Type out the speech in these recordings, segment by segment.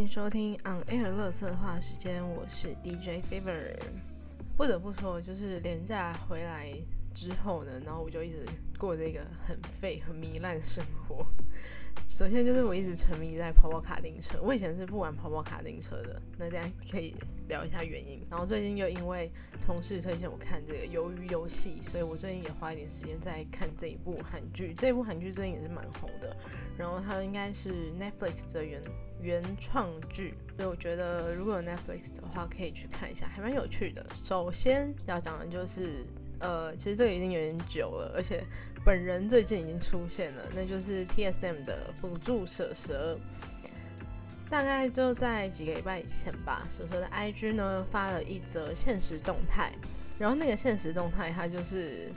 欢迎收听 On Air 乐色话时间，我是 DJ Fever。不得不说，就是廉价回来之后呢，然后我就一直过着一个很废、很糜烂的生活。首先就是我一直沉迷在跑跑卡丁车，我以前是不玩跑跑卡丁车的，那大家可以聊一下原因。然后最近又因为同事推荐我看这个《鱿鱼游戏》，所以我最近也花一点时间在看这一部韩剧。这部韩剧最近也是蛮红的，然后它应该是 Netflix 的原原创剧，所以我觉得如果有 Netflix 的话，可以去看一下，还蛮有趣的。首先要讲的就是，呃，其实这个已经有点久了，而且。本人最近已经出现了，那就是 TSM 的辅助蛇蛇。大概就在几个礼拜以前吧，蛇蛇的 IG 呢发了一则现实动态，然后那个现实动态它就是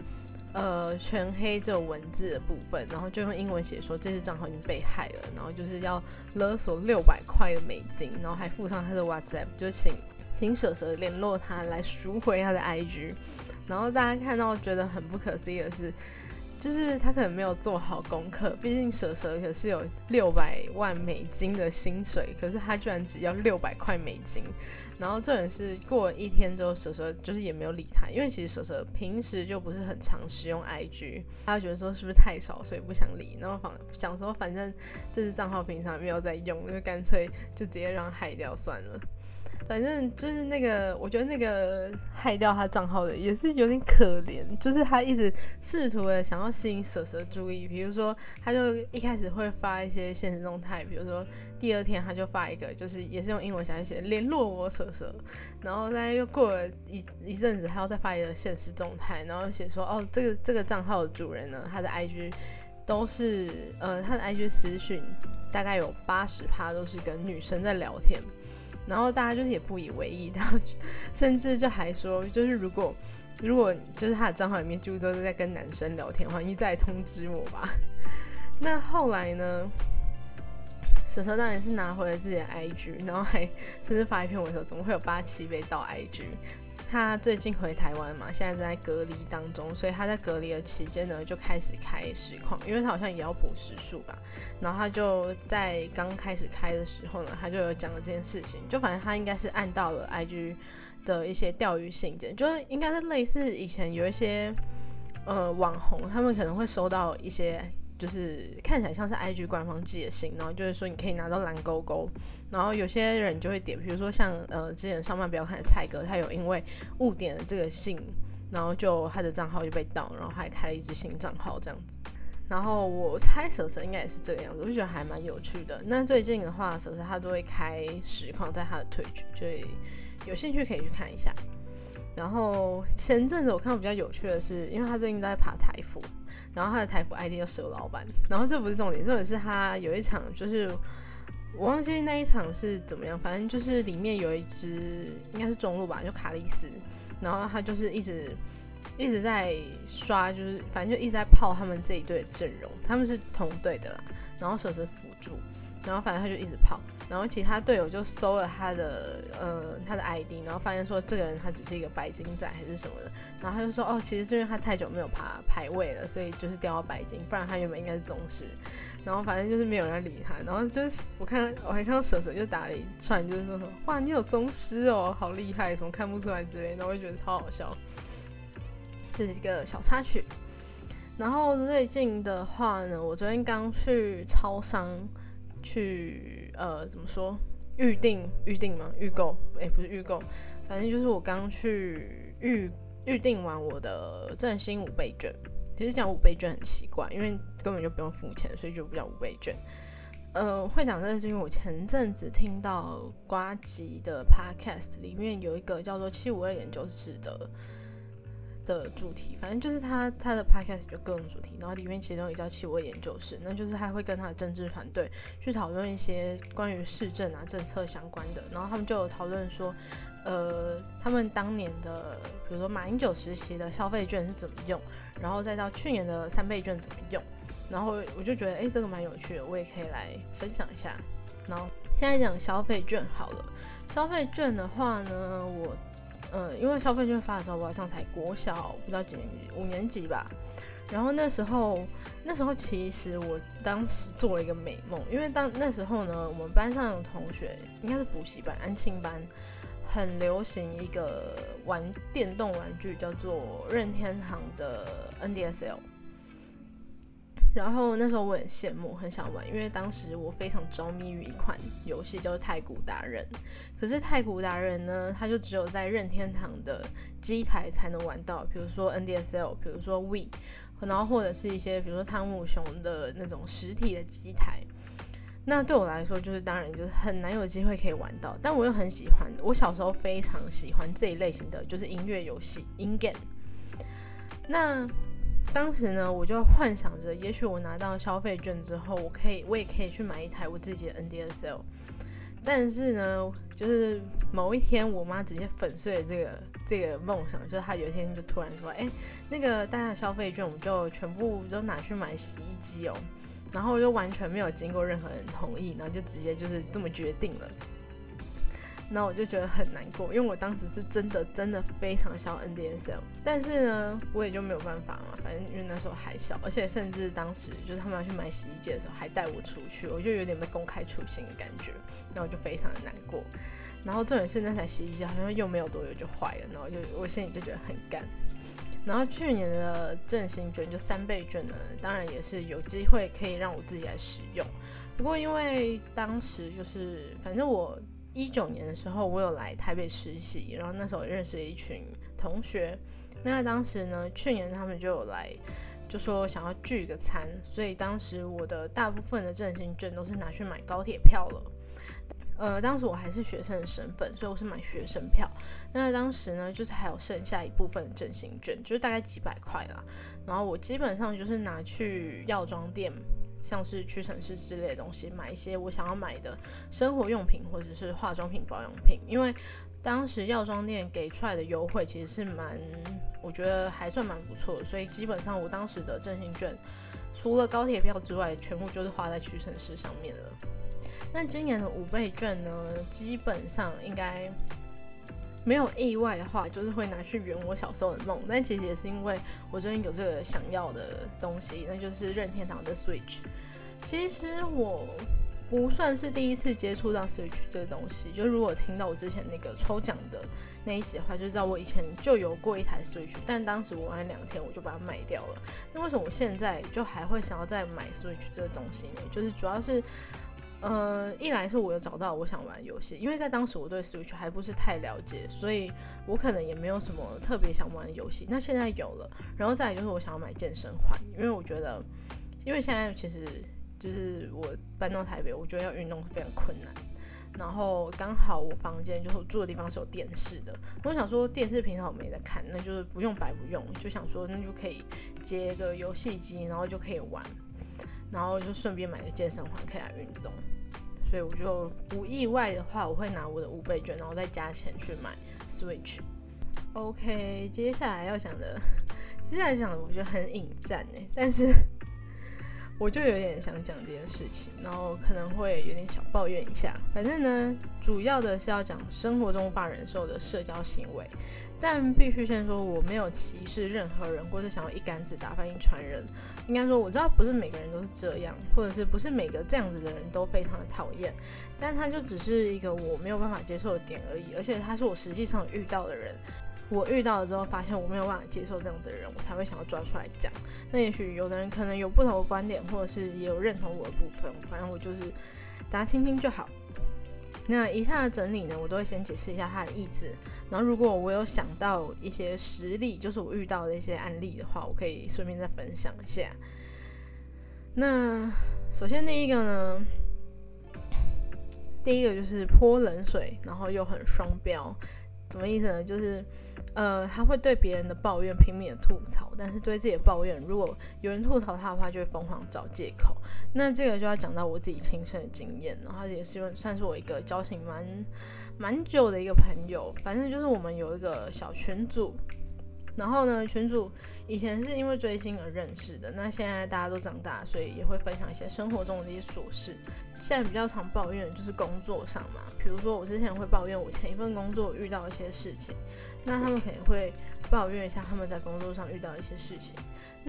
呃全黑这文字的部分，然后就用英文写说这只账号已经被害了，然后就是要勒索六百块的美金，然后还附上他的 WhatsApp，就请请蛇蛇联络他来赎回他的 IG。然后大家看到觉得很不可思议的是。就是他可能没有做好功课，毕竟蛇蛇可是有六百万美金的薪水，可是他居然只要六百块美金。然后这人是过了一天之后，蛇蛇就是也没有理他，因为其实蛇蛇平时就不是很常使用 IG，他觉得说是不是太少，所以不想理。然后反想说，反正这只账号平常没有在用，就干脆就直接让害掉算了。反正就是那个，我觉得那个害掉他账号的也是有点可怜，就是他一直试图的想要吸引蛇蛇注意，比如说他就一开始会发一些现实动态，比如说第二天他就发一个，就是也是用英文写写联络我蛇蛇，然后再又过了一一阵子，他又再发一个现实动态，然后写说哦这个这个账号的主人呢，他的 IG 都是呃他的 IG 私讯大概有八十趴都是跟女生在聊天。然后大家就是也不以为意，然后甚至就还说，就是如果如果就是他的账号里面就都是在跟男生聊天的话，你再通知我吧。那后来呢，蛇蛇当然是拿回了自己的 IG，然后还甚至发一篇文说，怎么会有八七被盗 IG？他最近回台湾嘛，现在正在隔离当中，所以他在隔离的期间呢，就开始开实况，因为他好像也要补时数吧。然后他就在刚开始开的时候呢，他就有讲了这件事情，就反正他应该是按到了 IG 的一些钓鱼信件，就是应该是类似以前有一些呃网红，他们可能会收到一些。就是看起来像是 IG 官方寄的信，然后就是说你可以拿到蓝勾勾，然后有些人就会点，比如说像呃之前上班不要看的蔡哥，他有因为误点了这个信，然后就他的账号就被盗，然后还开了一支新账号这样子。然后我猜蛇蛇应该也是这个样子，我就觉得还蛮有趣的。那最近的话，蛇蛇他都会开实况在他的推剧，所以有兴趣可以去看一下。然后前阵子我看到比较有趣的是，因为他最近都在爬台服，然后他的台服 ID 叫蛇老板。然后这不是重点，重点是他有一场，就是我忘记那一场是怎么样，反正就是里面有一只应该是中路吧，就卡莉丝，然后他就是一直一直在刷，就是反正就一直在泡他们这一队的阵容，他们是同队的啦，然后蛇是辅助。然后反正他就一直跑，然后其他队友就搜了他的呃他的 ID，然后发现说这个人他只是一个白金仔还是什么的，然后他就说哦，其实是因为他太久没有爬排位了，所以就是掉到白金，不然他原本应该是宗师。然后反正就是没有人理他，然后就是我看我还看到蛇蛇就打了一串，就是说说哇你有宗师哦，好厉害，什么看不出来之类的，我就觉得超好笑，就是一个小插曲。然后最近的话呢，我昨天刚去超商。去呃怎么说预定预定吗？预购哎不是预购，反正就是我刚去预预定完我的振兴五倍券。其实讲五倍券很奇怪，因为根本就不用付钱，所以就不叫五倍券。呃，会讲这个是因为我前阵子听到瓜吉的 podcast 里面有一个叫做七五二研究室的。的主题，反正就是他他的 podcast 就各种主题，然后里面其中一个叫气味研究室，那就是他会跟他的政治团队去讨论一些关于市政啊政策相关的，然后他们就有讨论说，呃，他们当年的比如说马英九时期的消费券是怎么用，然后再到去年的三倍券怎么用，然后我就觉得哎这个蛮有趣的，我也可以来分享一下。然后现在讲消费券好了，消费券的话呢，我。嗯，因为消费券发的时候，我好像才国小不知道几年级，五年级吧。然后那时候，那时候其实我当时做了一个美梦，因为当那时候呢，我们班上的同学应该是补习班、安庆班，很流行一个玩电动玩具，叫做任天堂的 NDSL。然后那时候我很羡慕，很想玩，因为当时我非常着迷于一款游戏，叫做《太古达人》。可是《太古达人》呢，它就只有在任天堂的机台才能玩到，比如说 NDSL，比如说 We，然后或者是一些比如说汤姆熊的那种实体的机台。那对我来说，就是当然就是很难有机会可以玩到，但我又很喜欢。我小时候非常喜欢这一类型的，就是音乐游戏，in game。那当时呢，我就幻想着，也许我拿到消费券之后，我可以，我也可以去买一台我自己的 NDSL。但是呢，就是某一天，我妈直接粉碎了这个这个梦想，就是她有一天就突然说：“哎，那个大家消费券，我们就全部都拿去买洗衣机哦。”然后就完全没有经过任何人同意，然后就直接就是这么决定了。那我就觉得很难过，因为我当时是真的真的非常想要 NDSL，但是呢，我也就没有办法嘛，反正因为那时候还小，而且甚至当时就是他们要去买洗衣机的时候还带我出去，我就有点被公开处刑的感觉，那我就非常的难过。然后重点是那台洗衣机好像又没有多久就坏了，然后就我心里就觉得很干。然后去年的振兴券就三倍券呢，当然也是有机会可以让我自己来使用，不过因为当时就是反正我。一九年的时候，我有来台北实习，然后那时候认识了一群同学。那当时呢，去年他们就有来，就说想要聚个餐，所以当时我的大部分的振兴券都是拿去买高铁票了。呃，当时我还是学生的身份，所以我是买学生票。那当时呢，就是还有剩下一部分振兴券，就是大概几百块啦。然后我基本上就是拿去药妆店。像是屈臣氏之类的东西，买一些我想要买的生活用品或者是化妆品、保养品，因为当时药妆店给出来的优惠其实是蛮，我觉得还算蛮不错，所以基本上我当时的振兴券除了高铁票之外，全部就是花在屈臣氏上面了。那今年的五倍券呢，基本上应该。没有意外的话，就是会拿去圆我小时候的梦。但其实也是因为我最近有这个想要的东西，那就是任天堂的 Switch。其实我不算是第一次接触到 Switch 这个东西，就如果听到我之前那个抽奖的那一集的话，就知道我以前就有过一台 Switch，但当时我玩两天我就把它卖掉了。那为什么我现在就还会想要再买 Switch 这个东西呢？就是主要是。呃，一来是我有找到我想玩游戏，因为在当时我对 Switch 还不是太了解，所以我可能也没有什么特别想玩的游戏。那现在有了，然后再来就是我想要买健身环，因为我觉得，因为现在其实就是我搬到台北，我觉得要运动是非常困难。然后刚好我房间就是我住的地方是有电视的，我想说电视平常我没在看，那就是不用白不用，就想说那就可以接个游戏机，然后就可以玩，然后就顺便买个健身环可以来运动。所以我就不意外的话，我会拿我的五倍券，然后再加钱去买 Switch。OK，接下来要讲的，接下来讲的我觉得很引战哎，但是 我就有点想讲这件事情，然后可能会有点小抱怨一下。反正呢，主要的是要讲生活中无法忍受的社交行为。但必须先说，我没有歧视任何人，或是想要一竿子打翻一船人。应该说，我知道不是每个人都是这样，或者是不是每个这样子的人都非常的讨厌。但他就只是一个我没有办法接受的点而已，而且他是我实际上遇到的人。我遇到了之后，发现我没有办法接受这样子的人，我才会想要抓出来讲。那也许有的人可能有不同的观点，或者是也有认同我的部分，反正我就是大家听听就好。那以下的整理呢，我都会先解释一下它的意思。然后，如果我有想到一些实例，就是我遇到的一些案例的话，我可以顺便再分享一下。那首先第一个呢，第一个就是泼冷水，然后又很双标，什么意思呢？就是。呃，他会对别人的抱怨拼命的吐槽，但是对自己的抱怨，如果有人吐槽他的话，就会疯狂找借口。那这个就要讲到我自己亲身的经验，然后也是算是我一个交情蛮蛮久的一个朋友。反正就是我们有一个小群组，然后呢，群主以前是因为追星而认识的，那现在大家都长大，所以也会分享一些生活中的一些琐事。现在比较常抱怨就是工作上嘛，比如说我之前会抱怨我前一份工作遇到一些事情，那他们肯定会抱怨一下他们在工作上遇到一些事情。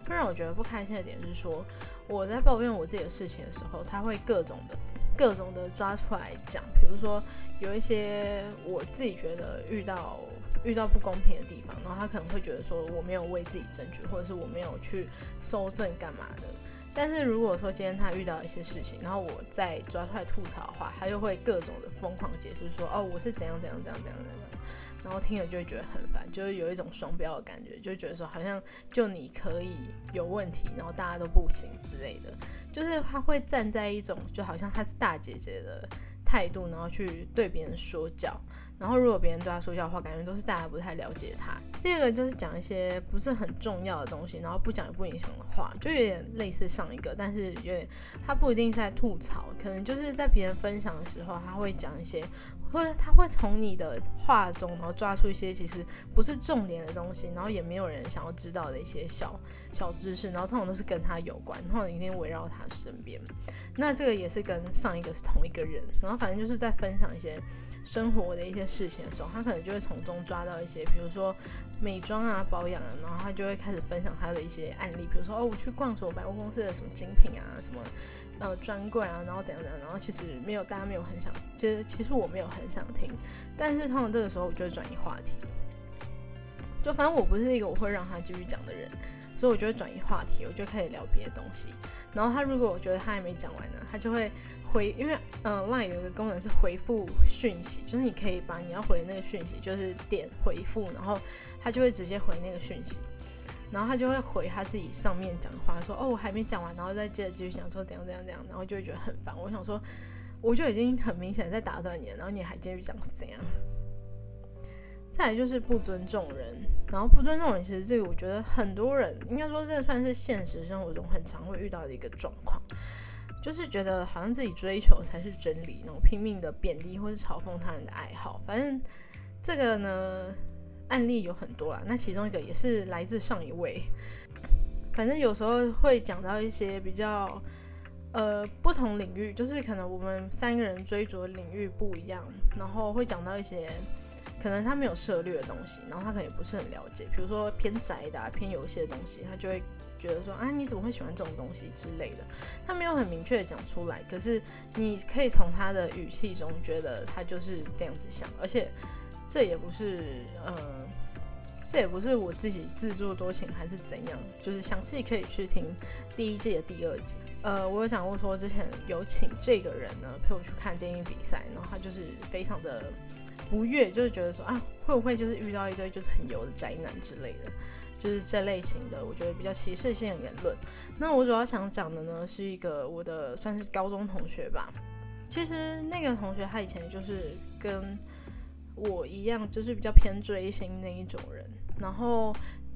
会让我觉得不开心的点是说，我在抱怨我自己的事情的时候，他会各种的、各种的抓出来讲，比如说有一些我自己觉得遇到。遇到不公平的地方，然后他可能会觉得说我没有为自己争取，或者是我没有去收证干嘛的。但是如果说今天他遇到一些事情，然后我再抓出来吐槽的话，他就会各种的疯狂解释说哦我是怎样怎样怎样怎样怎样，然后听了就会觉得很烦，就是有一种双标的感觉，就觉得说好像就你可以有问题，然后大家都不行之类的，就是他会站在一种就好像他是大姐姐的态度，然后去对别人说教。然后，如果别人对他说教的话，感觉都是大家不太了解他。第二个就是讲一些不是很重要的东西，然后不讲也不影响的话，就有点类似上一个，但是有点他不一定是在吐槽，可能就是在别人分享的时候，他会讲一些，或者他会从你的话中，然后抓出一些其实不是重点的东西，然后也没有人想要知道的一些小小知识，然后通常都是跟他有关，然后你一定围绕他身边。那这个也是跟上一个是同一个人，然后反正就是在分享一些。生活的一些事情的时候，他可能就会从中抓到一些，比如说美妆啊、保养啊，然后他就会开始分享他的一些案例，比如说哦，我去逛什么百货公司的什么精品啊，什么呃专柜啊，然后怎样怎样，然后其实没有大家没有很想，其实其实我没有很想听，但是通常这个时候我就会转移话题，就反正我不是一个我会让他继续讲的人，所以我就会转移话题，我就开始聊别的东西，然后他如果我觉得他还没讲完呢，他就会。回，因为嗯，LINE 有一个功能是回复讯息，就是你可以把你要回的那个讯息，就是点回复，然后他就会直接回那个讯息，然后他就会回他自己上面讲话，说哦我还没讲完，然后再接着继续讲说怎样怎样怎样，然后就会觉得很烦。我想说，我就已经很明显在打断你了，然后你还继续讲怎样？再来就是不尊重人，然后不尊重人，其实这个我觉得很多人应该说这算是现实生活中很常会遇到的一个状况。就是觉得好像自己追求才是真理，然后拼命的贬低或是嘲讽他人的爱好。反正这个呢，案例有很多啦。那其中一个也是来自上一位。反正有时候会讲到一些比较呃不同领域，就是可能我们三个人追逐的领域不一样，然后会讲到一些。可能他没有涉猎的东西，然后他可能也不是很了解，比如说偏宅的、偏游戏的东西，他就会觉得说啊，你怎么会喜欢这种东西之类的。他没有很明确的讲出来，可是你可以从他的语气中觉得他就是这样子想，而且这也不是呃，这也不是我自己自作多情还是怎样，就是详细可以去听第一季的第二集。呃，我有想过说之前有请这个人呢陪我去看电影比赛，然后他就是非常的。不悦就是觉得说啊，会不会就是遇到一堆就是很油的宅男之类的，就是这类型的，我觉得比较歧视性的言论。那我主要想讲的呢，是一个我的算是高中同学吧。其实那个同学他以前就是跟我一样，就是比较偏追星那一种人。然后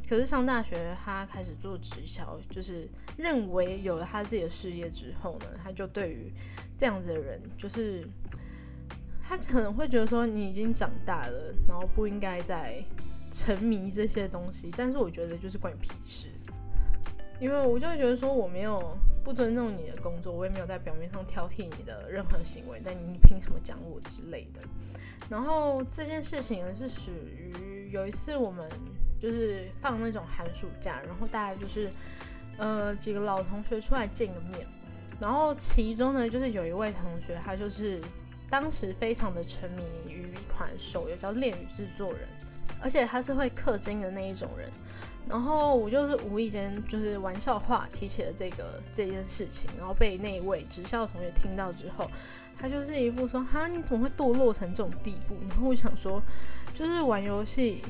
可是上大学他开始做直销，就是认为有了他自己的事业之后呢，他就对于这样子的人就是。他可能会觉得说你已经长大了，然后不应该再沉迷这些东西。但是我觉得就是关你屁事，因为我就会觉得说我没有不尊重你的工作，我也没有在表面上挑剔你的任何行为，但你凭什么讲我之类的？然后这件事情是始于有一次我们就是放那种寒暑假，然后大家就是呃几个老同学出来见个面，然后其中呢就是有一位同学他就是。当时非常的沉迷于一款手游叫《恋与制作人》，而且他是会氪金的那一种人。然后我就是无意间就是玩笑话提起了这个这件事情，然后被那一位职校同学听到之后，他就是一副说：“哈，你怎么会堕落成这种地步？”然后我想说，就是玩游戏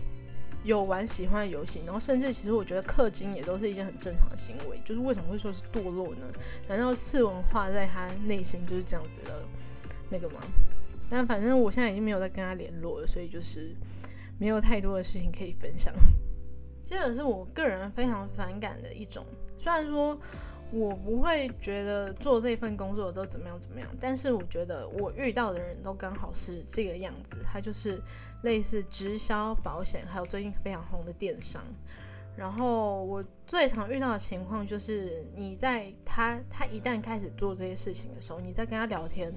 有玩喜欢的游戏，然后甚至其实我觉得氪金也都是一件很正常的行为，就是为什么会说是堕落呢？难道次文化在他内心就是这样子的？那个吗？但反正我现在已经没有再跟他联络了，所以就是没有太多的事情可以分享。这个是我个人非常反感的一种。虽然说我不会觉得做这份工作都怎么样怎么样，但是我觉得我遇到的人都刚好是这个样子，他就是类似直销、保险，还有最近非常红的电商。然后我最常遇到的情况就是，你在他他一旦开始做这些事情的时候，你在跟他聊天，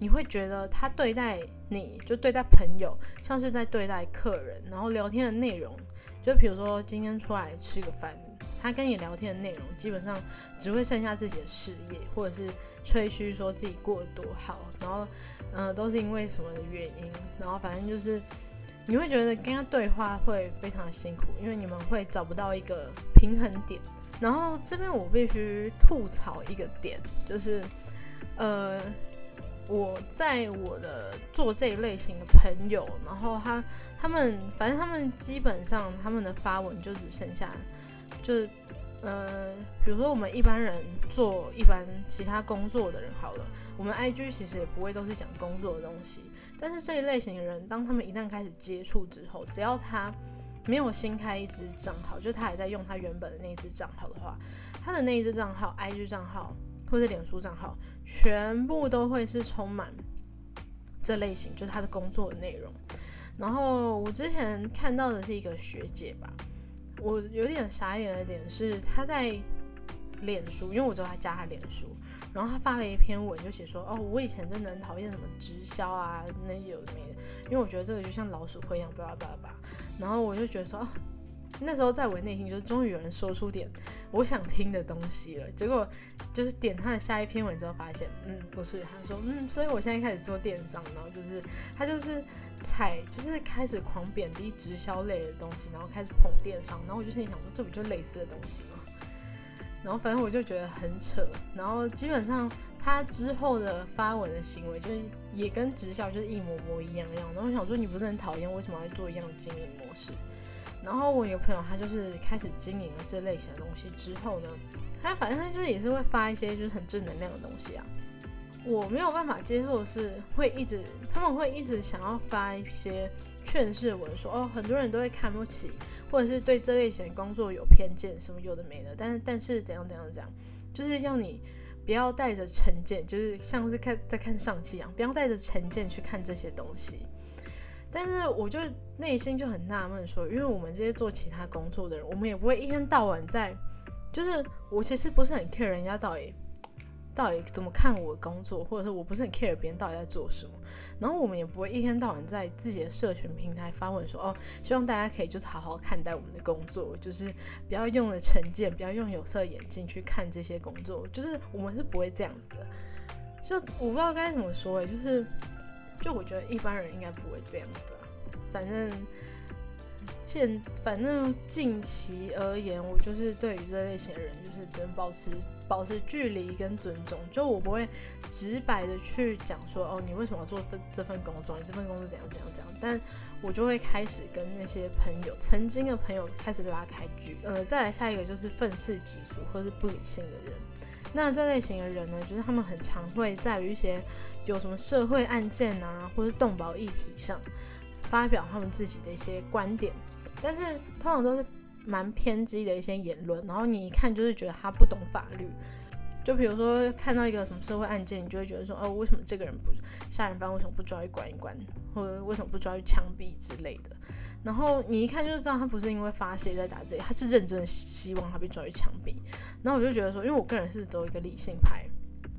你会觉得他对待你就对待朋友，像是在对待客人，然后聊天的内容，就比如说今天出来吃个饭。他跟你聊天的内容，基本上只会剩下自己的事业，或者是吹嘘说自己过得多好，然后，嗯，都是因为什么原因，然后反正就是你会觉得跟他对话会非常的辛苦，因为你们会找不到一个平衡点。然后这边我必须吐槽一个点，就是，呃，我在我的做这一类型的朋友，然后他他们反正他们基本上他们的发文就只剩下。就是，呃，比如说我们一般人做一般其他工作的人好了，我们 IG 其实也不会都是讲工作的东西。但是这一类型的人，当他们一旦开始接触之后，只要他没有新开一支账号，就他还在用他原本的那支账号的话，他的那一支账号 IG 账号或者脸书账号，全部都会是充满这类型，就是他的工作的内容。然后我之前看到的是一个学姐吧。我有点傻眼的点是，她在脸书，因为我知道她加她脸书，然后她发了一篇文，就写说，哦，我以前真的很讨厌什么直销啊，那有的没，因为我觉得这个就像老鼠会一样，叭叭叭叭，然后我就觉得说，那时候在我内心就是终于有人说出点我想听的东西了，结果就是点他的下一篇文之后发现，嗯，不是，他说，嗯，所以我现在开始做电商，然后就是他就是踩，就是开始狂贬低直销类的东西，然后开始捧电商，然后我就心里想说，这不就类似的东西吗？然后反正我就觉得很扯，然后基本上他之后的发文的行为就是也跟直销就是一模模一样样，然后我想说，你不是很讨厌，为什么要做一样的经营模式？然后我有个朋友，他就是开始经营了这类型的东西之后呢，他反正他就是也是会发一些就是很正能量的东西啊。我没有办法接受的是会一直他们会一直想要发一些劝世文，说哦很多人都会看不起，或者是对这类型工作有偏见，什么有的没的。但是但是怎样怎样怎样，就是要你不要带着成见，就是像是看在看上期一样，不要带着成见去看这些东西。但是我就内心就很纳闷，说，因为我们这些做其他工作的人，我们也不会一天到晚在，就是我其实不是很 care 人家到底到底怎么看我的工作，或者是我不是很 care 别人到底在做什么，然后我们也不会一天到晚在自己的社群平台发文说，哦，希望大家可以就是好好看待我们的工作，就是不要用了成见，不要用有色眼镜去看这些工作，就是我们是不会这样子的，就我不知道该怎么说，诶，就是。就我觉得一般人应该不会这样子，反正现反正近期而言，我就是对于这类型的人，就是只能保持保持距离跟尊重。就我不会直白的去讲说，哦，你为什么要做这份工作？你这份工作怎样怎样怎样？但我就会开始跟那些朋友，曾经的朋友开始拉开距。呃，再来下一个就是愤世嫉俗或是不理性的人。那这类型的人呢，就是他们很常会在于一些有什么社会案件啊，或是动保议题上发表他们自己的一些观点，但是通常都是蛮偏激的一些言论，然后你一看就是觉得他不懂法律。就比如说看到一个什么社会案件，你就会觉得说，哦，为什么这个人不杀人犯为什么不抓去关一关，或者为什么不抓去枪毙之类的？然后你一看就知道他不是因为发泄在打这里，他是认真的希望他被抓去枪毙。然后我就觉得说，因为我个人是走一个理性派，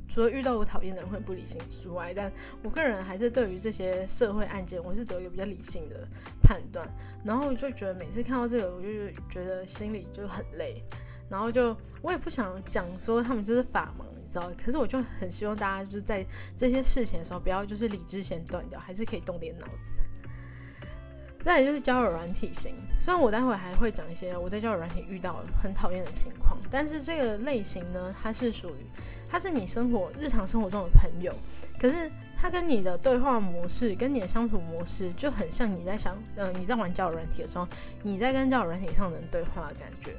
除了遇到我讨厌的人会不理性之外，但我个人还是对于这些社会案件，我是走一个比较理性的判断。然后就觉得每次看到这个，我就觉得心里就很累。然后就我也不想讲说他们就是法盲，你知道？可是我就很希望大家就是在这些事情的时候，不要就是理智先断掉，还是可以动点脑子。再来就是交友软体型，虽然我待会还会讲一些我在交友软体遇到很讨厌的情况，但是这个类型呢，它是属于它是你生活日常生活中的朋友，可是它跟你的对话模式跟你的相处模式就很像你在想，嗯，你在玩交友软体的时候，你在跟交友软体上的人对话的感觉。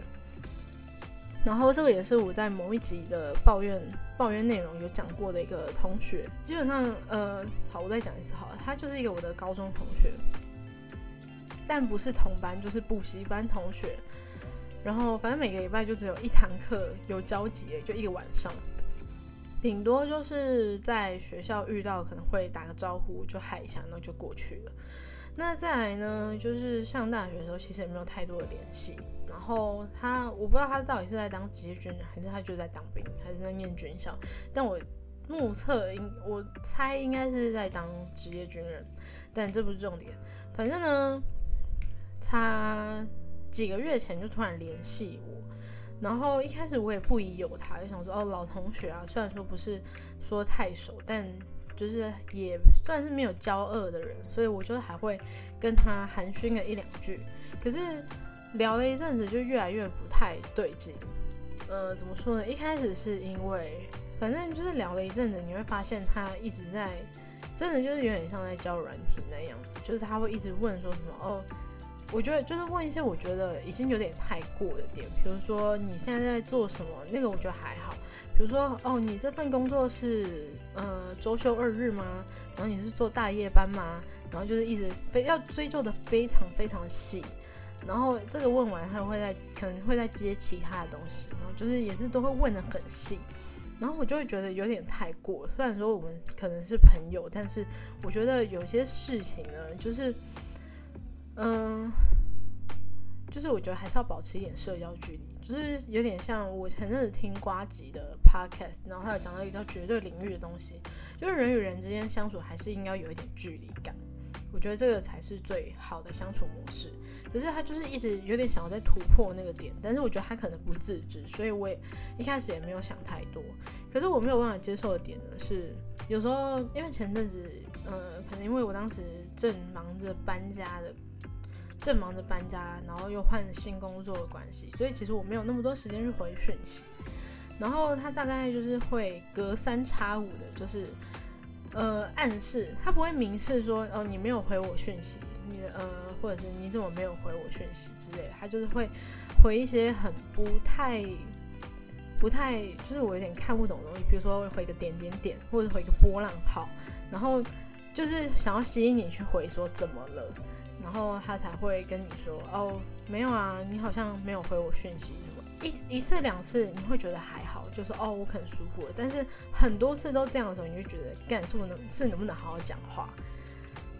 然后这个也是我在某一集的抱怨抱怨内容有讲过的一个同学，基本上呃，好，我再讲一次好了，他就是一个我的高中同学，但不是同班，就是补习班同学。然后反正每个礼拜就只有一堂课有交集，就一个晚上，顶多就是在学校遇到可能会打个招呼就嗨一下，然后就过去了。那再来呢，就是上大学的时候其实也没有太多的联系。然后他我不知道他到底是在当职业军人，还是他就在当兵，还是在念军校。但我目测应我猜应该是在当职业军人，但这不是重点。反正呢，他几个月前就突然联系我，然后一开始我也不疑有他，就想说哦老同学啊，虽然说不是说太熟，但。就是也算是没有交恶的人，所以我就还会跟他寒暄个一两句。可是聊了一阵子，就越来越不太对劲。呃，怎么说呢？一开始是因为，反正就是聊了一阵子，你会发现他一直在，真的就是有点像在教软体那样子，就是他会一直问说什么哦。我觉得就是问一些我觉得已经有点太过的点，比如说你现在在做什么，那个我觉得还好。比如说哦，你这份工作是呃周休二日吗？然后你是做大夜班吗？然后就是一直非要追究的非常非常细。然后这个问完，他会在可能会再接其他的东西，然后就是也是都会问的很细。然后我就会觉得有点太过。虽然说我们可能是朋友，但是我觉得有些事情呢，就是。嗯，就是我觉得还是要保持一点社交距离，就是有点像我前阵子听瓜吉的 podcast，然后他有讲到一个叫绝对领域的东西，就是人与人之间相处还是应该有一点距离感，我觉得这个才是最好的相处模式。可是他就是一直有点想要再突破那个点，但是我觉得他可能不自知，所以我也一开始也没有想太多。可是我没有办法接受的点呢是，有时候因为前阵子，呃，可能因为我当时正忙着搬家的。正忙着搬家，然后又换新工作的关系，所以其实我没有那么多时间去回讯息。然后他大概就是会隔三差五的，就是呃暗示，他不会明示说哦你没有回我讯息，你呃或者是你怎么没有回我讯息之类的，他就是会回一些很不太不太，就是我有点看不懂的东西，比如说回个点点点，或者回个波浪号，然后就是想要吸引你去回说怎么了。然后他才会跟你说哦，没有啊，你好像没有回我讯息什么。一一次两次你会觉得还好，就是哦我可能疏忽了。但是很多次都这样的时候，你就觉得干是不能是能不能好好讲话。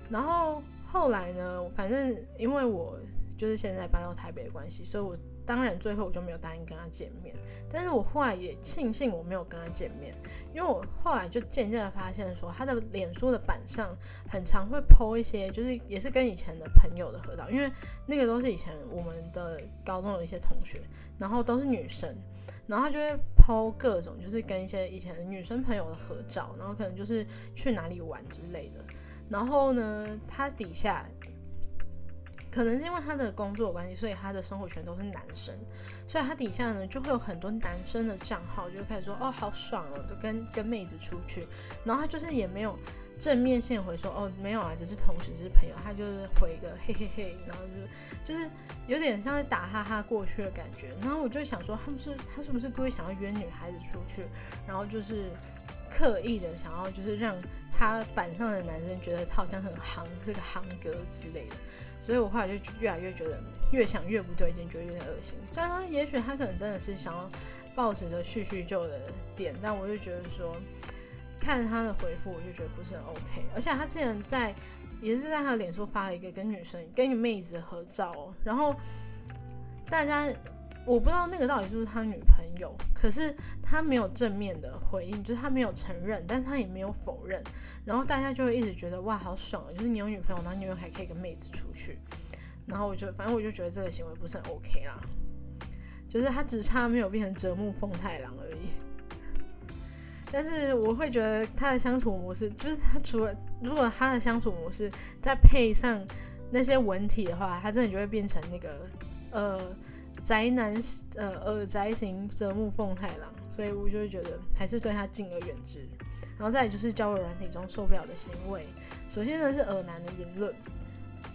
然后后来呢，反正因为我就是现在搬到台北的关系，所以我。当然，最后我就没有答应跟他见面。但是我后来也庆幸我没有跟他见面，因为我后来就渐渐的发现，说他的脸书的板上很常会 po 一些，就是也是跟以前的朋友的合照，因为那个都是以前我们的高中的一些同学，然后都是女生，然后他就会 po 各种就是跟一些以前女生朋友的合照，然后可能就是去哪里玩之类的。然后呢，他底下。可能是因为他的工作关系，所以他的生活圈都是男生，所以他底下呢就会有很多男生的账号，就开始说哦好爽哦，就跟跟妹子出去，然后他就是也没有正面线回说哦没有啊，只是同学，只是朋友，他就是回一个嘿嘿嘿，然后是就是有点像是打哈哈过去的感觉，然后我就想说他不是他是不是故意想要约女孩子出去，然后就是。刻意的想要就是让他板上的男生觉得他好像很夯，是个夯哥之类的，所以我后来就越来越觉得越想越不对劲，觉得有点恶心。虽然说也许他可能真的是想要保持着叙叙旧的点，但我就觉得说看他的回复，我就觉得不是很 OK。而且他之前在也是在他的脸书发了一个跟女生跟一个妹子合照，然后大家。我不知道那个到底是不是他女朋友，可是他没有正面的回应，就是他没有承认，但是他也没有否认，然后大家就会一直觉得哇好爽，就是你有女朋友，然后你又还可以跟妹子出去，然后我就反正我就觉得这个行为不是很 OK 啦，就是他只差没有变成折木凤太郎而已，但是我会觉得他的相处模式，就是他除了如果他的相处模式再配上那些文体的话，他真的就会变成那个呃。宅男，呃，耳宅型折木凤太郎，所以我就会觉得还是对他敬而远之。然后再就是交友软体中受不了的行为，首先呢是耳男的言论，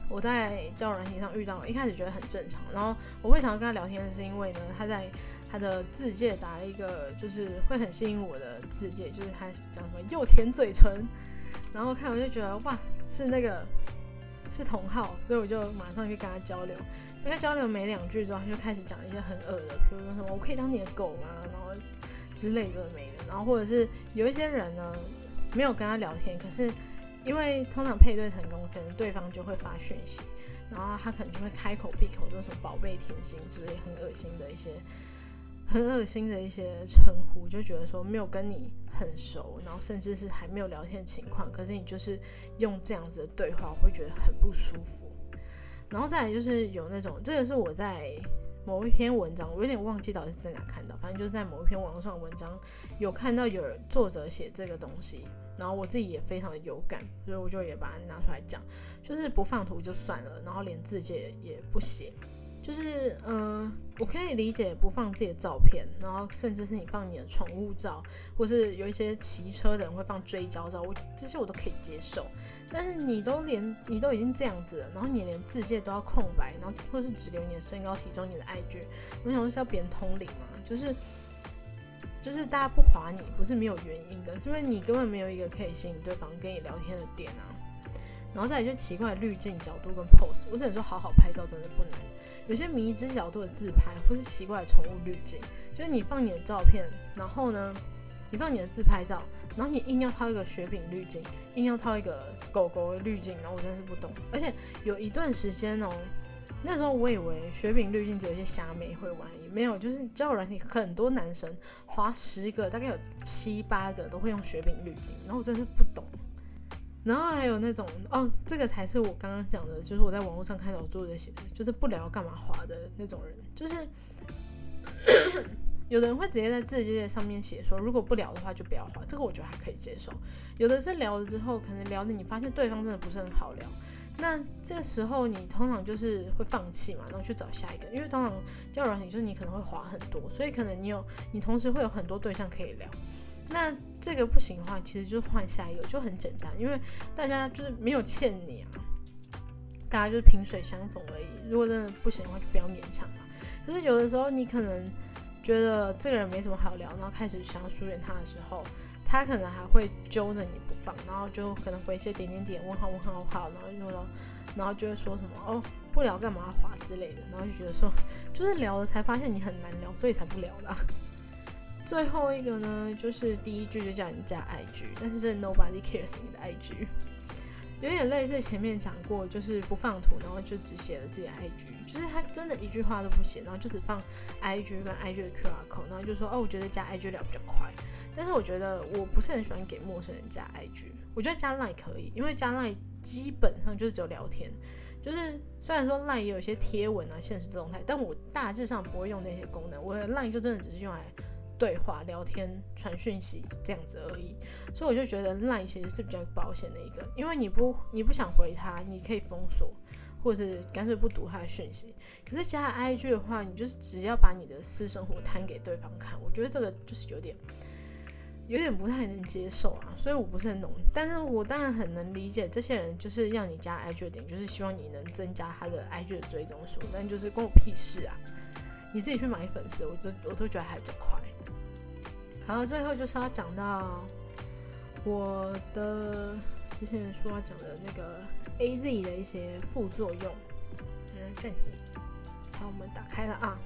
我在交友软体上遇到，一开始觉得很正常，然后我会想要跟他聊天，是因为呢他在他的字界打了一个就是会很吸引我的字界，就是他讲什么又甜嘴唇，然后看我就觉得哇是那个是同号，所以我就马上去跟他交流。大概交流没两句之后，他就开始讲一些很恶的，比如说什么我可以当你的狗吗？然后之类的没的。然后或者是有一些人呢，没有跟他聊天，可是因为通常配对成功，可能对方就会发讯息，然后他可能就会开口闭口说什么宝贝甜心之类很恶心的一些。很恶心的一些称呼，就觉得说没有跟你很熟，然后甚至是还没有聊天的情况，可是你就是用这样子的对话，我会觉得很不舒服。然后再来就是有那种，这个是我在某一篇文章，我有点忘记到底是在哪看到，反正就是在某一篇网络上文章有看到有作者写这个东西，然后我自己也非常的有感，所以我就也把它拿出来讲，就是不放图就算了，然后连字节也不写。就是，嗯，我可以理解不放自己的照片，然后甚至是你放你的宠物照，或是有一些骑车的人会放追焦照，我这些我都可以接受。但是你都连你都已经这样子了，然后你连字界都要空白，然后或是只留你的身高体重、你的 IG，我想说是要别人通灵吗？就是就是大家不划你，不是没有原因的，是因为你根本没有一个可以吸引对方跟你聊天的点啊。然后再来就奇怪的滤镜角度跟 pose，我只能说好好拍照真的不难。有些迷之角度的自拍，或是奇怪的宠物滤镜，就是你放你的照片，然后呢，你放你的自拍照，然后你硬要套一个雪饼滤镜，硬要套一个狗狗的滤镜，然后我真的是不懂。而且有一段时间哦，那时候我以为雪饼滤镜只有一些虾妹会玩，也没有，就是交友软体很多男生划十个，大概有七八个都会用雪饼滤镜，然后我真是不懂。然后还有那种哦，这个才是我刚刚讲的，就是我在网络上看到做的写，就是不聊干嘛滑的那种人，就是 有的人会直接在字界上面写说，如果不聊的话就不要滑，这个我觉得还可以接受。有的是聊了之后，可能聊的你发现对方真的不是很好聊，那这个时候你通常就是会放弃嘛，然后去找下一个，因为通常交友软件就是你可能会滑很多，所以可能你有你同时会有很多对象可以聊。那这个不行的话，其实就换下一个，就很简单，因为大家就是没有欠你啊，大家就是萍水相逢而已。如果真的不行的话，就不要勉强嘛。可是有的时候你可能觉得这个人没什么好聊，然后开始想要疏远他的时候，他可能还会揪着你不放，然后就可能回一些点点点问号问号问号，然后就说，然后就会说什么哦不聊干嘛滑之类的，然后就觉得说 就是聊了才发现你很难聊，所以才不聊了。最后一个呢，就是第一句就叫你加 IG，但是这 nobody cares 你的 IG，有点类似前面讲过，就是不放图，然后就只写了自己的 IG，就是他真的一句话都不写，然后就只放 IG 跟 IG 的 QR code，然后就说哦，我觉得加 IG 聊比较快，但是我觉得我不是很喜欢给陌生人加 IG，我觉得加 Line 可以，因为加 Line 基本上就是只有聊天，就是虽然说 Line 也有一些贴文啊、现实动态，但我大致上不会用那些功能，我的 Line 就真的只是用来。对话、聊天、传讯息这样子而已，所以我就觉得 Line 其实是比较保险的一个，因为你不你不想回他，你可以封锁，或者是干脆不读他的讯息。可是加 IG 的话，你就是只要把你的私生活摊给对方看，我觉得这个就是有点有点不太能接受啊，所以我不是很懂。但是我当然很能理解这些人就是要你加 IG 的点，就是希望你能增加他的 IG 的追踪数，但就是关我屁事啊！你自己去买粉丝，我都我都觉得还比较快。好，最后就是要讲到我的之前说要讲的那个 A Z 的一些副作用。嗯暂停。好，我们打开了啊。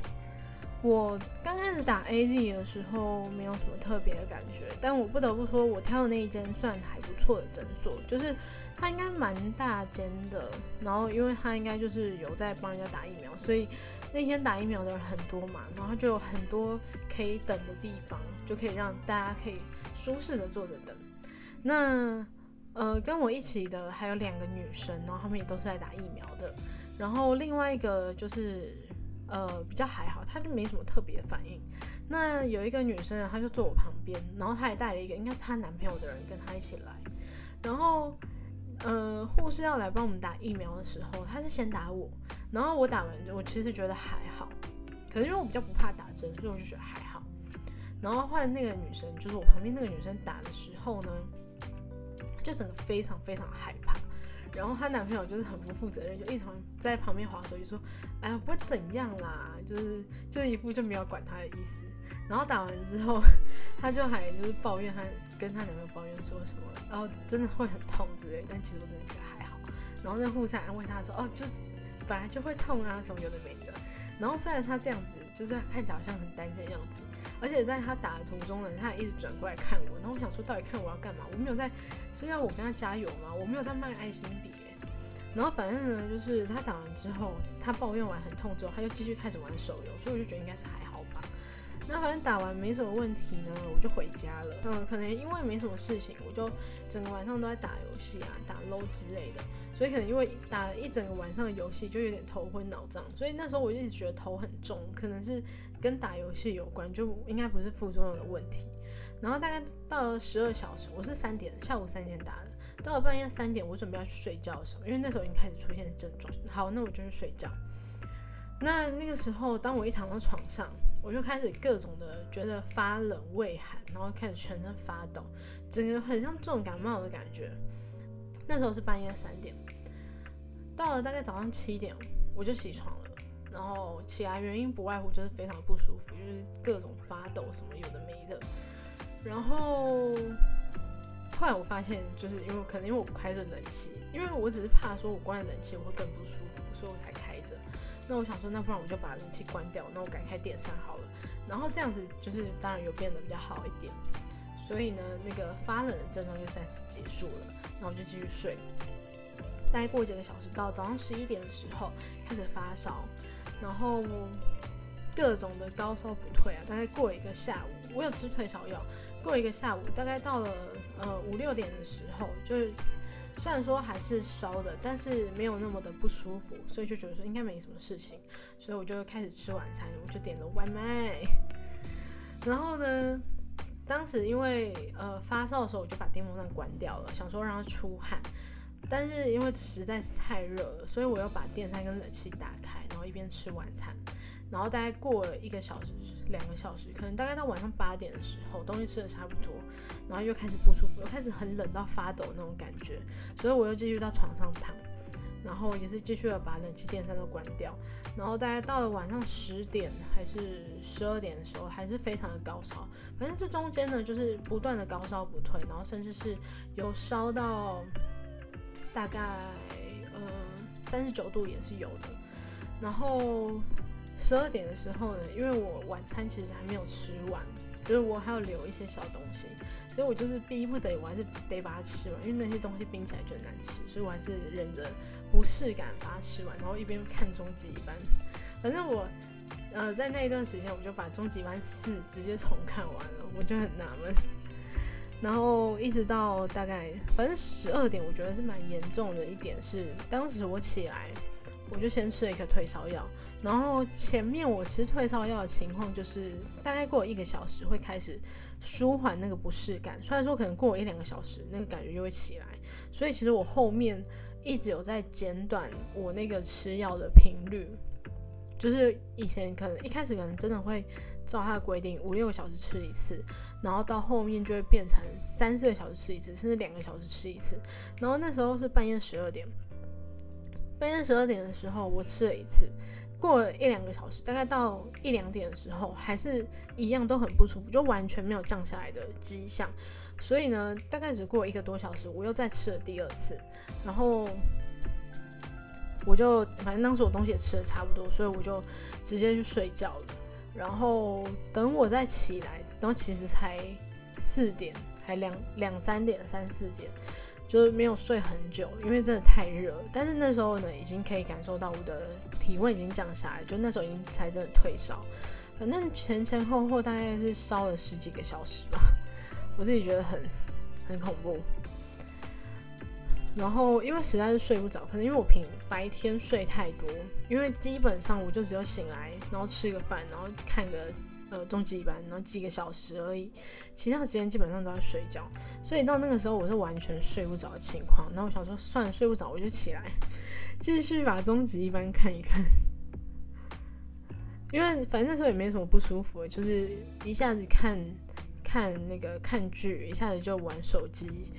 我刚开始打 A Z 的时候没有什么特别的感觉，但我不得不说，我挑的那一间算还不错的诊所，就是它应该蛮大间的，然后因为它应该就是有在帮人家打疫苗，所以那天打疫苗的人很多嘛，然后就有很多可以等的地方，就可以让大家可以舒适的坐着等。那呃，跟我一起的还有两个女生，然后她们也都是在打疫苗的，然后另外一个就是。呃，比较还好，她就没什么特别反应。那有一个女生，她就坐我旁边，然后她也带了一个应该是她男朋友的人跟她一起来。然后，呃，护士要来帮我们打疫苗的时候，她是先打我，然后我打完，我其实觉得还好。可是因为我比较不怕打针，所以我就觉得还好。然后换那个女生，就是我旁边那个女生打的时候呢，就整个非常非常害怕。然后她男朋友就是很不负责任，就一直在旁边划手机说：“哎呀，不会怎样啦，就是就是一副就没有管她的意思。”然后打完之后，她就还就是抱怨，她跟她男朋友抱怨说什么，然后真的会很痛之类。但其实我真的觉得还好。然后那护士安慰她说：“哦，就本来就会痛啊，什么有的没的。”然后虽然他这样子，就是看起来好像很担心的样子，而且在他打的途中呢，他也一直转过来看我。然后我想说，到底看我要干嘛？我没有在是要我跟他加油吗？我没有在卖爱心笔。然后反正呢，就是他打完之后，他抱怨完很痛之后，他就继续开始玩手游，所以我就觉得应该是还好吧。那反正打完没什么问题呢，我就回家了。嗯，可能因为没什么事情，我就整个晚上都在打游戏啊，打 LO 之类的。所以可能因为打了一整个晚上的游戏，就有点头昏脑胀。所以那时候我一直觉得头很重，可能是跟打游戏有关，就应该不是副作用的问题。然后大概到了十二小时，我是三点下午三点打的。到了半夜三点，我准备要去睡觉的时候，因为那时候已经开始出现症状。好，那我就去睡觉。那那个时候，当我一躺到床上，我就开始各种的觉得发冷、畏寒，然后开始全身发抖，整个很像重感冒的感觉。那时候是半夜三点，到了大概早上七点，我就起床了。然后起来原因不外乎就是非常不舒服，就是各种发抖什么有的没的。然后。后来我发现，就是因为可能因为我开着冷气，因为我只是怕说我关了冷气我会更不舒服，所以我才开着。那我想说，那不然我就把冷气关掉，那我改开电扇好了。然后这样子就是当然有变得比较好一点。所以呢，那个发冷的症状就暂时结束了。然后我就继续睡。大概过几个小时，到早上十一点的时候开始发烧，然后各种的高烧不退啊。大概过了一个下午，我有吃退烧药。过了一个下午，大概到了呃五六点的时候，就是虽然说还是烧的，但是没有那么的不舒服，所以就觉得说应该没什么事情，所以我就开始吃晚餐，我就点了外卖。然后呢，当时因为呃发烧的时候，我就把电风扇关掉了，想说让它出汗，但是因为实在是太热了，所以我又把电扇跟冷气打开，然后一边吃晚餐。然后大概过了一个小时、两个小时，可能大概到晚上八点的时候，东西吃的差不多，然后又开始不舒服，又开始很冷到发抖那种感觉，所以我又继续到床上躺，然后也是继续的把冷气、电扇都关掉，然后大概到了晚上十点还是十二点的时候，还是非常的高烧，反正这中间呢就是不断的高烧不退，然后甚至是有烧到大概呃三十九度也是有的，然后。十二点的时候呢，因为我晚餐其实还没有吃完，就是我还要留一些小东西，所以我就是逼不得已，我还是得把它吃完，因为那些东西冰起来就难吃，所以我还是忍着不适感把它吃完，然后一边看终极一班。反正我，呃，在那一段时间，我就把终极一班四直接重看完了，我就很纳闷。然后一直到大概，反正十二点，我觉得是蛮严重的一点是，当时我起来。我就先吃了一颗退烧药，然后前面我吃退烧药的情况就是大概过一个小时会开始舒缓那个不适感，虽然说可能过一两个小时那个感觉就会起来，所以其实我后面一直有在减短我那个吃药的频率，就是以前可能一开始可能真的会照他的规定五六个小时吃一次，然后到后面就会变成三四个小时吃一次，甚至两个小时吃一次，然后那时候是半夜十二点。半夜十二点的时候，我吃了一次，过了一两个小时，大概到一两点的时候，还是一样都很不舒服，就完全没有降下来的迹象。所以呢，大概只过了一个多小时，我又再吃了第二次，然后我就反正当时我东西也吃的差不多，所以我就直接去睡觉了。然后等我再起来，然后其实才四点，还两两三点，三四点。就是没有睡很久，因为真的太热。但是那时候呢，已经可以感受到我的体温已经降下来，就那时候已经才真的退烧。反正前前后后大概是烧了十几个小时吧，我自己觉得很很恐怖。然后因为实在是睡不着，可能因为我平白天睡太多，因为基本上我就只有醒来，然后吃个饭，然后看个。呃，中级班，然后几个小时而已，其他时间基本上都在睡觉，所以到那个时候我是完全睡不着的情况。然后我想说，算了，睡不着我就起来，继续把终极一班看一看，因为反正那时候也没什么不舒服，就是一下子看看那个看剧，一下子就玩手机，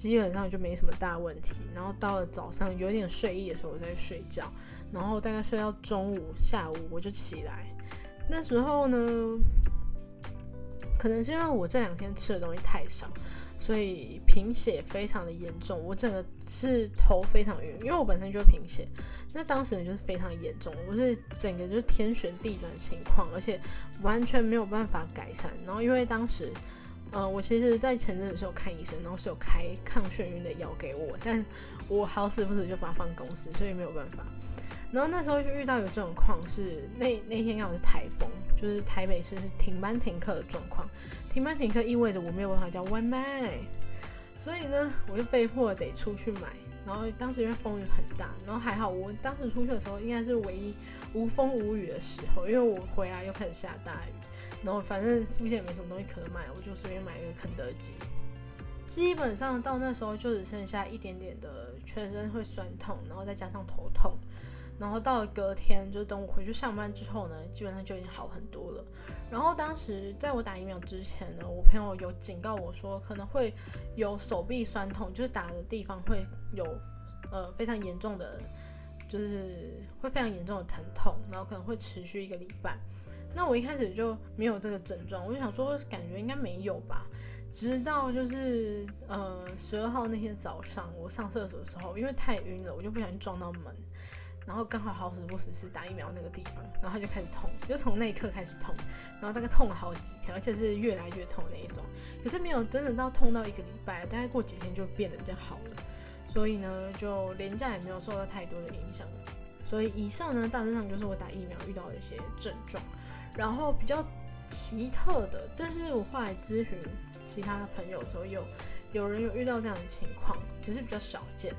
基本上就没什么大问题。然后到了早上有点睡意的时候，我再睡觉，然后大概睡到中午、下午我就起来。那时候呢，可能是因为我这两天吃的东西太少，所以贫血非常的严重，我整个是头非常晕，因为我本身就贫血，那当时就是非常严重，我是整个就是天旋地转情况，而且完全没有办法改善。然后因为当时，呃，我其实在前阵的时候看医生，然后是有开抗眩晕的药给我，但我好死不死就把它放公司，所以没有办法。然后那时候就遇到有这种况，是那那天刚好是台风，就是台北市是停班停课的状况。停班停课意味着我没有办法叫外卖，所以呢，我就被迫得出去买。然后当时因为风雨很大，然后还好我当时出去的时候应该是唯一无风无雨的时候，因为我回来又开始下大雨。然后反正附近也没什么东西可买，我就随便买一个肯德基。基本上到那时候就只剩下一点点的全身会酸痛，然后再加上头痛。然后到了隔天，就是等我回去上班之后呢，基本上就已经好很多了。然后当时在我打疫苗之前呢，我朋友有警告我说可能会有手臂酸痛，就是打的地方会有呃非常严重的，就是会非常严重的疼痛，然后可能会持续一个礼拜。那我一开始就没有这个症状，我就想说感觉应该没有吧。直到就是呃十二号那天早上，我上厕所的时候，因为太晕了，我就不小心撞到门。然后刚好好死不死是打疫苗那个地方，然后就开始痛，就从那一刻开始痛，然后大概痛了好几天，而且是越来越痛那一种。可是没有真的到痛到一个礼拜，大概过几天就变得比较好了。所以呢，就连假也没有受到太多的影响。所以以上呢，大致上就是我打疫苗遇到的一些症状。然后比较奇特的，但是我后来咨询其他朋友之后，有有人有遇到这样的情况，只是比较少见。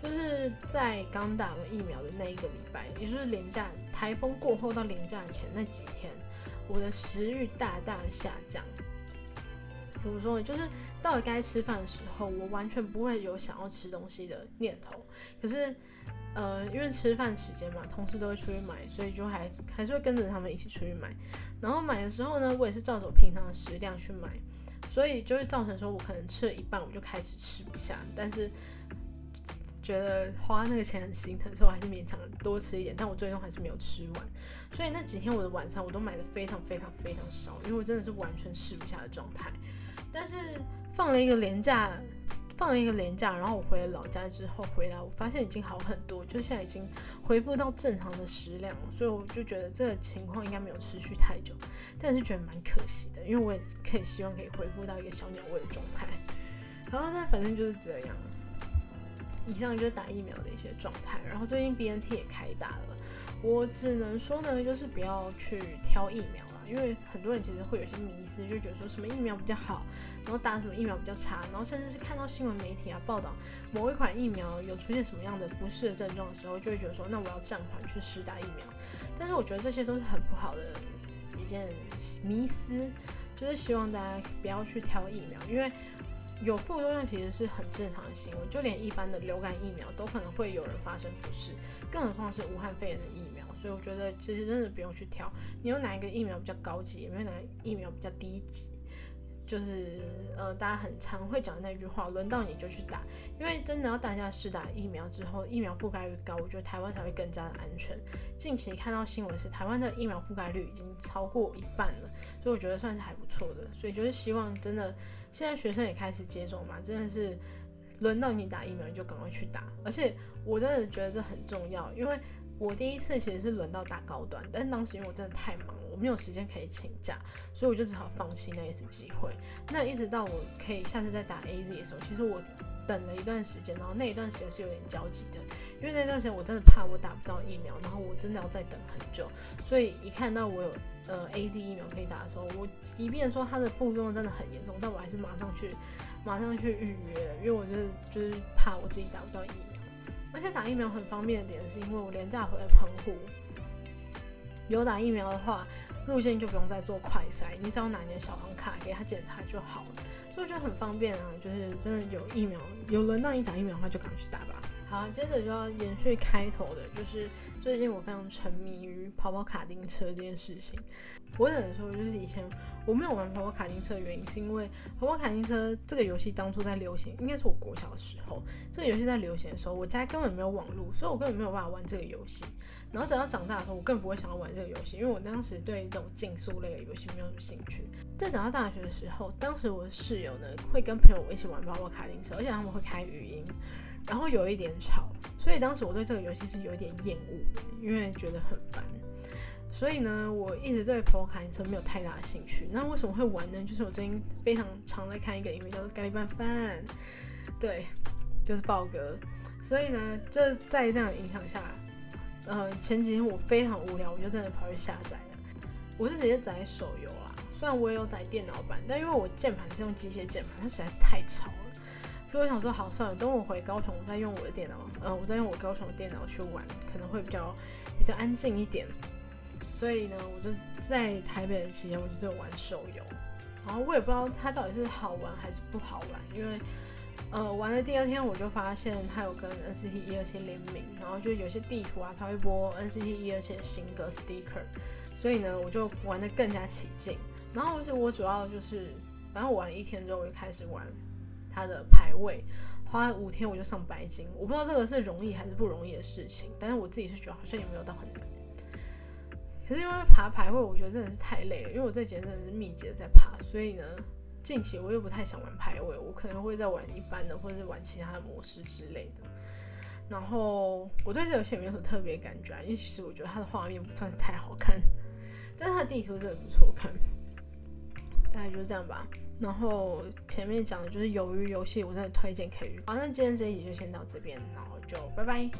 就是在刚打完疫苗的那一个礼拜，也就是连假台风过后到连假前那几天，我的食欲大大的下降。怎么说呢？就是到了该吃饭的时候，我完全不会有想要吃东西的念头。可是，呃，因为吃饭时间嘛，同事都会出去买，所以就还还是会跟着他们一起出去买。然后买的时候呢，我也是照着我平常的食量去买，所以就会造成说我可能吃了一半，我就开始吃不下。但是觉得花那个钱很心疼，所以我还是勉强多吃一点，但我最终还是没有吃完。所以那几天我的晚餐我都买的非常非常非常少，因为我真的是完全吃不下的状态。但是放了一个廉价，放了一个年假，然后我回了老家之后回来，我发现已经好很多，就现在已经恢复到正常的食量了。所以我就觉得这个情况应该没有持续太久，但是觉得蛮可惜的，因为我也可以希望可以恢复到一个小鸟胃的状态。然后，那反正就是这样。以上就是打疫苗的一些状态，然后最近 B N T 也开打了，我只能说呢，就是不要去挑疫苗，因为很多人其实会有些迷失，就觉得说什么疫苗比较好，然后打什么疫苗比较差，然后甚至是看到新闻媒体啊报道某一款疫苗有出现什么样的不适的症状的时候，就会觉得说那我要暂缓去试打疫苗，但是我觉得这些都是很不好的一件迷思，就是希望大家不要去挑疫苗，因为。有副作用其实是很正常的行为，就连一般的流感疫苗都可能会有人发生不适，更何况是武汉肺炎的疫苗。所以我觉得其实真的不用去挑，你有哪一个疫苗比较高级，有没有哪个疫苗比较低级？就是呃，大家很常会讲的那句话，轮到你就去打，因为真的要大家试打疫苗之后，疫苗覆盖率高，我觉得台湾才会更加的安全。近期看到新闻是台湾的疫苗覆盖率已经超过一半了，所以我觉得算是还不错的。所以就是希望真的。现在学生也开始接种嘛，真的是轮到你打疫苗你就赶快去打，而且我真的觉得这很重要，因为我第一次其实是轮到打高端，但当时因为我真的太忙了，我没有时间可以请假，所以我就只好放弃那一次机会。那一直到我可以下次再打 A Z 的时候，其实我等了一段时间，然后那一段时间是有点焦急的，因为那段时间我真的怕我打不到疫苗，然后我真的要再等很久，所以一看到我有。呃，A Z 疫苗可以打的时候，我即便说它的副作用真的很严重，但我还是马上去，马上去预约，因为我就是就是怕我自己打不到疫苗。而且打疫苗很方便的点，是因为我廉价回来澎湖，有打疫苗的话，路线就不用再做快筛，你只要拿你的小黄卡给他检查就好了，所以我觉得很方便啊。就是真的有疫苗，有轮到你打疫苗的话，就赶快去打吧。好，接着就要延续开头的，就是最近我非常沉迷于跑跑卡丁车这件事情。我只能说，就是以前我没有玩跑跑卡丁车的原因，是因为跑跑卡丁车这个游戏当初在流行，应该是我国小的时候，这个游戏在流行的时候，我家根本没有网络，所以我根本没有办法玩这个游戏。然后等到长大的时候，我更不会想要玩这个游戏，因为我当时对这种竞速类的游戏没有什么兴趣。在长到大学的时候，当时我的室友呢会跟朋友一起玩跑跑卡丁车，而且他们会开语音，然后有一点吵，所以当时我对这个游戏是有一点厌恶的，因为觉得很烦。所以呢，我一直对跑卡丁车没有太大的兴趣。那为什么会玩呢？就是我最近非常常在看一个影片，叫做《咖喱拌饭》，对，就是豹哥。所以呢，就在这样的影响下，呃，前几天我非常无聊，我就真的跑去下载了。我是直接载手游啦，虽然我也有载电脑版，但因为我键盘是用机械键盘，它实在是太吵了。所以我想说，好算了，等我回高雄，我再用我的电脑，呃，我再用我高雄的电脑去玩，可能会比较比较安静一点。所以呢，我就在台北的期间，我就只有玩手游，然后我也不知道它到底是好玩还是不好玩，因为呃玩的第二天我就发现它有跟 NCT 一二七联名，然后就有些地图啊，它会播 NCT 一二七的新歌 sticker，所以呢我就玩的更加起劲。然后我主要就是，反正我玩一天之后我就开始玩它的排位，花五天我就上白金，我不知道这个是容易还是不容易的事情，但是我自己是觉得好像也没有到很难。可是因为爬排位，我觉得真的是太累了。因为我这几天真的是密集的在爬，所以呢，近期我又不太想玩排位，我可能会再玩一般的，或者是玩其他的模式之类的。然后我对这游戏也没有什么特别感觉，因为其实我觉得它的画面不算是太好看，但是它的地图真的不错看。大概就是这样吧。然后前面讲的就是鱿鱼游戏，我真的推荐可以。好，那今天这一集就先到这边，然后就拜拜。